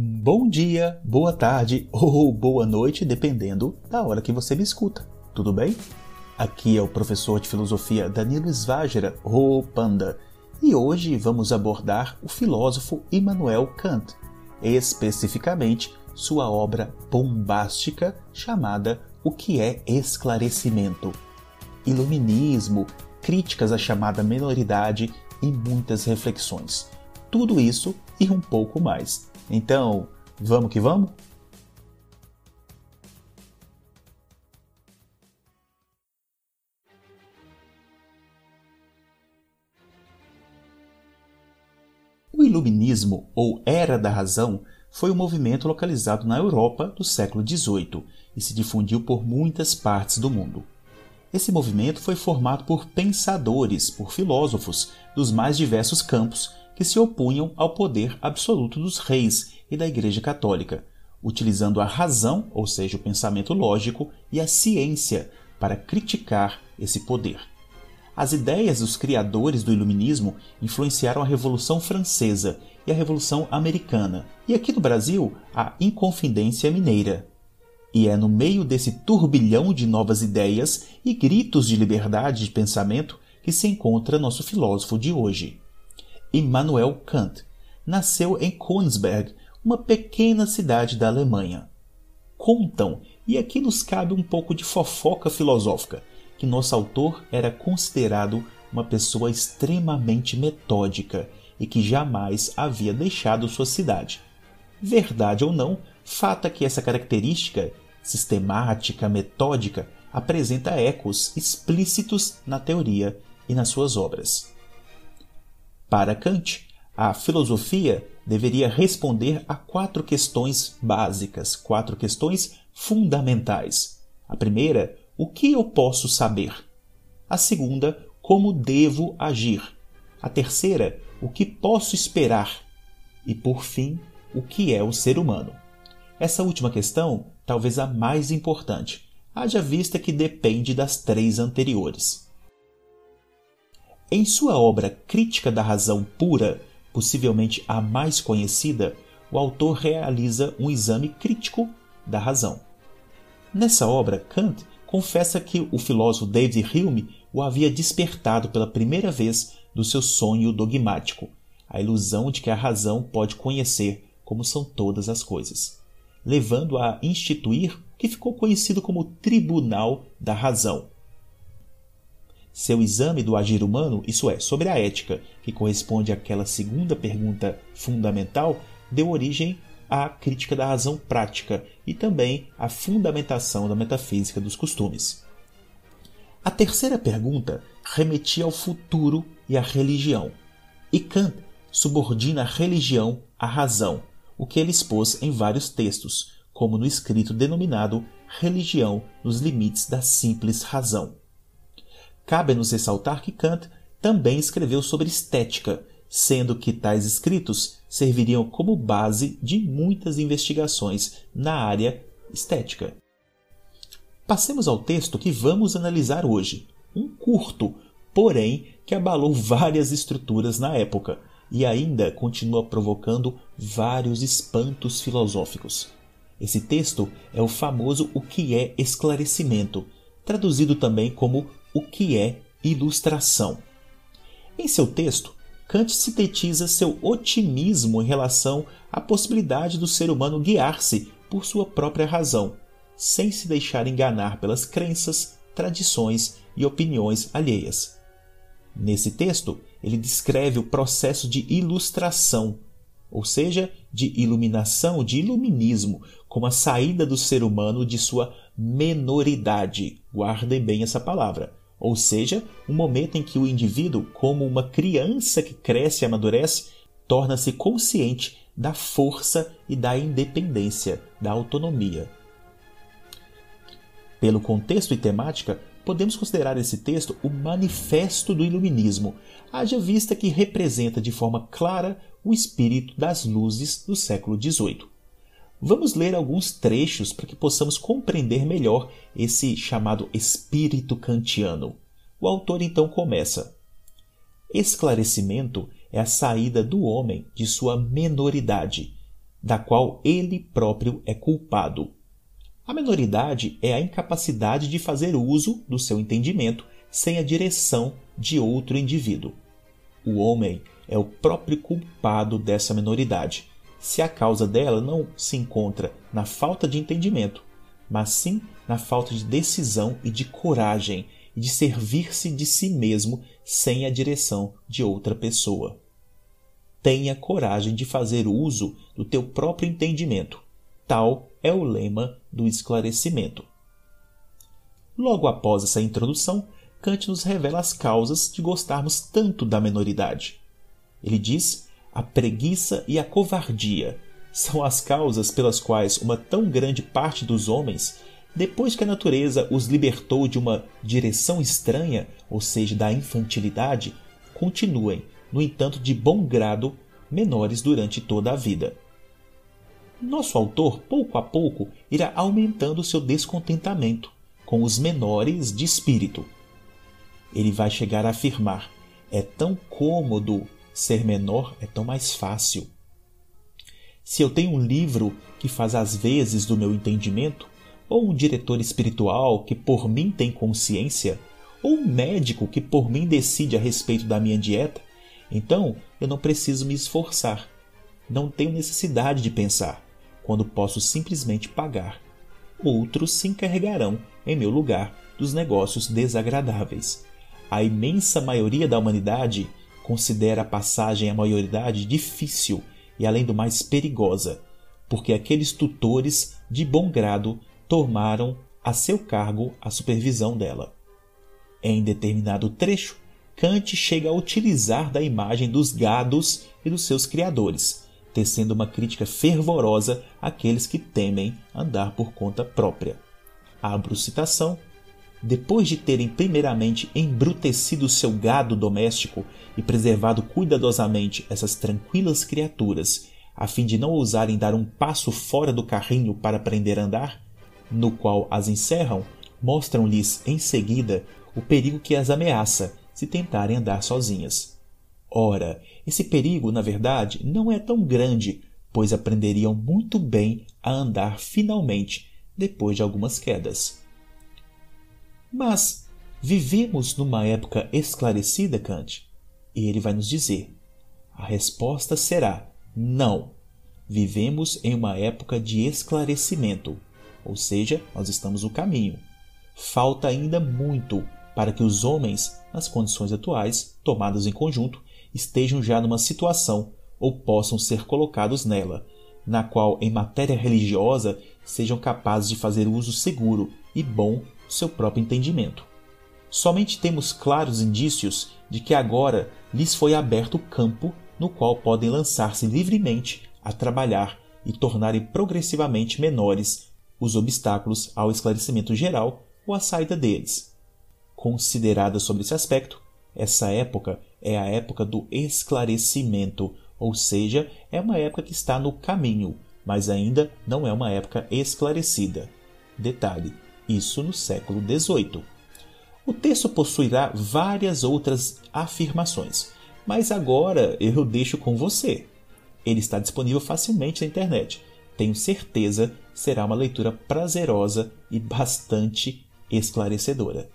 Bom dia, boa tarde ou boa noite, dependendo da hora que você me escuta. Tudo bem? Aqui é o professor de filosofia Danilo Svágera, ou Panda, e hoje vamos abordar o filósofo Immanuel Kant, especificamente sua obra bombástica chamada O que é esclarecimento? Iluminismo, críticas à chamada menoridade e muitas reflexões. Tudo isso e um pouco mais. Então, vamos que vamos? O Iluminismo, ou Era da Razão, foi um movimento localizado na Europa do século XVIII e se difundiu por muitas partes do mundo. Esse movimento foi formado por pensadores, por filósofos dos mais diversos campos que se opunham ao poder absoluto dos reis e da Igreja Católica, utilizando a razão, ou seja, o pensamento lógico, e a ciência para criticar esse poder. As ideias dos criadores do Iluminismo influenciaram a Revolução Francesa e a Revolução Americana, e aqui no Brasil, a Inconfidência Mineira. E é no meio desse turbilhão de novas ideias e gritos de liberdade de pensamento que se encontra nosso filósofo de hoje. Immanuel Kant. Nasceu em Königsberg, uma pequena cidade da Alemanha. Contam, e aqui nos cabe um pouco de fofoca filosófica, que nosso autor era considerado uma pessoa extremamente metódica e que jamais havia deixado sua cidade. Verdade ou não, fato é que essa característica sistemática, metódica, apresenta ecos explícitos na teoria e nas suas obras. Para Kant, a filosofia deveria responder a quatro questões básicas, quatro questões fundamentais. A primeira, o que eu posso saber? A segunda, como devo agir? A terceira, o que posso esperar? E por fim, o que é o ser humano? Essa última questão, talvez a mais importante, haja vista que depende das três anteriores. Em sua obra Crítica da Razão Pura, possivelmente a mais conhecida, o autor realiza um exame crítico da razão. Nessa obra, Kant confessa que o filósofo David Hume o havia despertado pela primeira vez do seu sonho dogmático, a ilusão de que a razão pode conhecer como são todas as coisas, levando a instituir o que ficou conhecido como Tribunal da Razão, seu exame do agir humano, isso é, sobre a ética, que corresponde àquela segunda pergunta fundamental, deu origem à crítica da razão prática e também à fundamentação da metafísica dos costumes. A terceira pergunta remetia ao futuro e à religião, e Kant subordina a religião à razão, o que ele expôs em vários textos, como no escrito denominado Religião nos Limites da Simples Razão. Cabe-nos ressaltar que Kant também escreveu sobre estética, sendo que tais escritos serviriam como base de muitas investigações na área estética. Passemos ao texto que vamos analisar hoje, um curto, porém que abalou várias estruturas na época e ainda continua provocando vários espantos filosóficos. Esse texto é o famoso O que é esclarecimento, traduzido também como o que é ilustração. Em seu texto, Kant sintetiza seu otimismo em relação à possibilidade do ser humano guiar-se por sua própria razão, sem se deixar enganar pelas crenças, tradições e opiniões alheias. Nesse texto, ele descreve o processo de ilustração, ou seja, de iluminação, de iluminismo, como a saída do ser humano de sua menoridade. Guardem bem essa palavra ou seja, um momento em que o indivíduo, como uma criança que cresce e amadurece, torna-se consciente da força e da independência, da autonomia. Pelo contexto e temática, podemos considerar esse texto o manifesto do iluminismo, haja vista que representa de forma clara o espírito das luzes do século XVIII. Vamos ler alguns trechos para que possamos compreender melhor esse chamado espírito kantiano. O autor então começa: Esclarecimento é a saída do homem de sua menoridade, da qual ele próprio é culpado. A menoridade é a incapacidade de fazer uso do seu entendimento sem a direção de outro indivíduo. O homem é o próprio culpado dessa menoridade, se a causa dela não se encontra na falta de entendimento, mas sim na falta de decisão e de coragem e de servir-se de si mesmo sem a direção de outra pessoa. Tenha coragem de fazer uso do teu próprio entendimento. Tal é o lema do esclarecimento. Logo após essa introdução, Kant nos revela as causas de gostarmos tanto da menoridade. Ele diz: a preguiça e a covardia são as causas pelas quais uma tão grande parte dos homens, depois que a natureza os libertou de uma direção estranha, ou seja, da infantilidade, continuem, no entanto, de bom grado, menores durante toda a vida. Nosso autor, pouco a pouco, irá aumentando seu descontentamento com os menores de espírito. Ele vai chegar a afirmar: é tão cômodo ser menor, é tão mais fácil. Se eu tenho um livro que faz as vezes do meu entendimento, ou um diretor espiritual que por mim tem consciência, ou um médico que por mim decide a respeito da minha dieta, então eu não preciso me esforçar. Não tenho necessidade de pensar, quando posso simplesmente pagar. Outros se encarregarão, em meu lugar, dos negócios desagradáveis. A imensa maioria da humanidade considera a passagem à maioridade difícil e, além do mais, perigosa, porque aqueles tutores de bom grado tomaram a seu cargo a supervisão dela. Em determinado trecho, Kant chega a utilizar da imagem dos gados e dos seus criadores, tecendo uma crítica fervorosa àqueles que temem andar por conta própria. Abro citação. Depois de terem primeiramente embrutecido seu gado doméstico e preservado cuidadosamente essas tranquilas criaturas, a fim de não ousarem dar um passo fora do carrinho para aprender a andar, no qual as encerram, mostram-lhes em seguida o perigo que as ameaça se tentarem andar sozinhas. Ora, esse perigo, na verdade, não é tão grande, pois aprenderiam muito bem a andar finalmente depois de algumas quedas. Mas vivemos numa época esclarecida, Kant? E ele vai nos dizer: a resposta será não. Vivemos em uma época de esclarecimento, ou seja, nós estamos no caminho. Falta ainda muito para que os homens, nas condições atuais, tomadas em conjunto, estejam já numa situação ou possam ser colocados nela, na qual, em matéria religiosa, sejam capazes de fazer uso seguro e bom seu próprio entendimento. Somente temos claros indícios de que agora lhes foi aberto o campo no qual podem lançar-se livremente a trabalhar e tornarem progressivamente menores os obstáculos ao esclarecimento geral ou à saída deles. Considerada sobre esse aspecto, essa época é a época do esclarecimento, ou seja, é uma época que está no caminho, mas ainda não é uma época esclarecida. Detalhe: isso no século XVIII. O texto possuirá várias outras afirmações, mas agora eu deixo com você. Ele está disponível facilmente na internet. Tenho certeza será uma leitura prazerosa e bastante esclarecedora.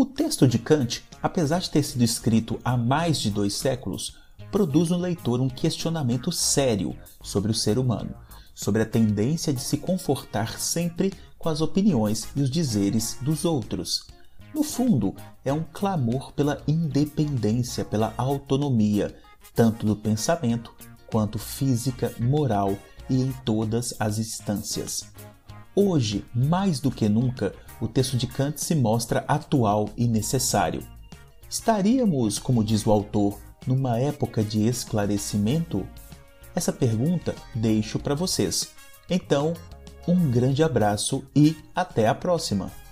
O texto de Kant, apesar de ter sido escrito há mais de dois séculos, produz no leitor um questionamento sério sobre o ser humano, sobre a tendência de se confortar sempre com as opiniões e os dizeres dos outros. No fundo, é um clamor pela independência, pela autonomia, tanto do pensamento quanto física, moral e em todas as instâncias. Hoje, mais do que nunca, o texto de Kant se mostra atual e necessário. Estaríamos, como diz o autor, numa época de esclarecimento? Essa pergunta deixo para vocês. Então, um grande abraço e até a próxima!